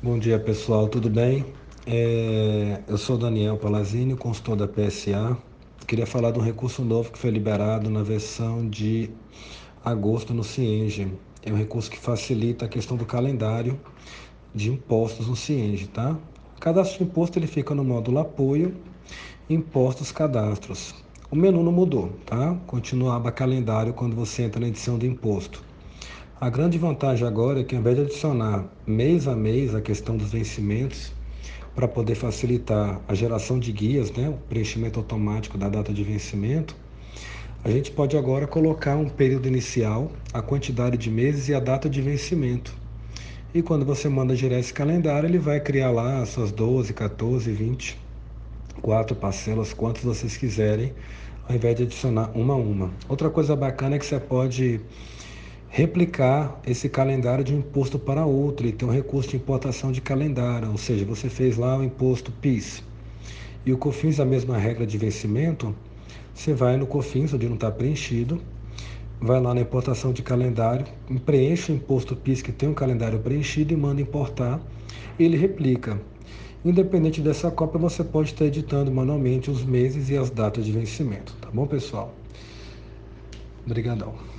Bom dia pessoal, tudo bem? É, eu sou Daniel Palazini, consultor da PSA. Queria falar de um recurso novo que foi liberado na versão de agosto no Cienge. É um recurso que facilita a questão do calendário de impostos no Cienge, tá? Cadastro de imposto ele fica no módulo apoio, impostos, cadastros. O menu não mudou, tá? Continua a aba calendário quando você entra na edição do imposto. A grande vantagem agora é que, ao invés de adicionar mês a mês a questão dos vencimentos, para poder facilitar a geração de guias, né, o preenchimento automático da data de vencimento, a gente pode agora colocar um período inicial, a quantidade de meses e a data de vencimento. E quando você manda gerar esse calendário, ele vai criar lá as suas 12, 14, 20, quatro parcelas, quantas vocês quiserem, ao invés de adicionar uma a uma. Outra coisa bacana é que você pode replicar esse calendário de um imposto para outro e ter um recurso de importação de calendário, ou seja, você fez lá o imposto PIS e o COFINS a mesma regra de vencimento, você vai no COFINS, onde não está preenchido, vai lá na importação de calendário, preenche o imposto PIS que tem um calendário preenchido e manda importar, ele replica. Independente dessa cópia, você pode estar editando manualmente os meses e as datas de vencimento, tá bom, pessoal? Obrigadão.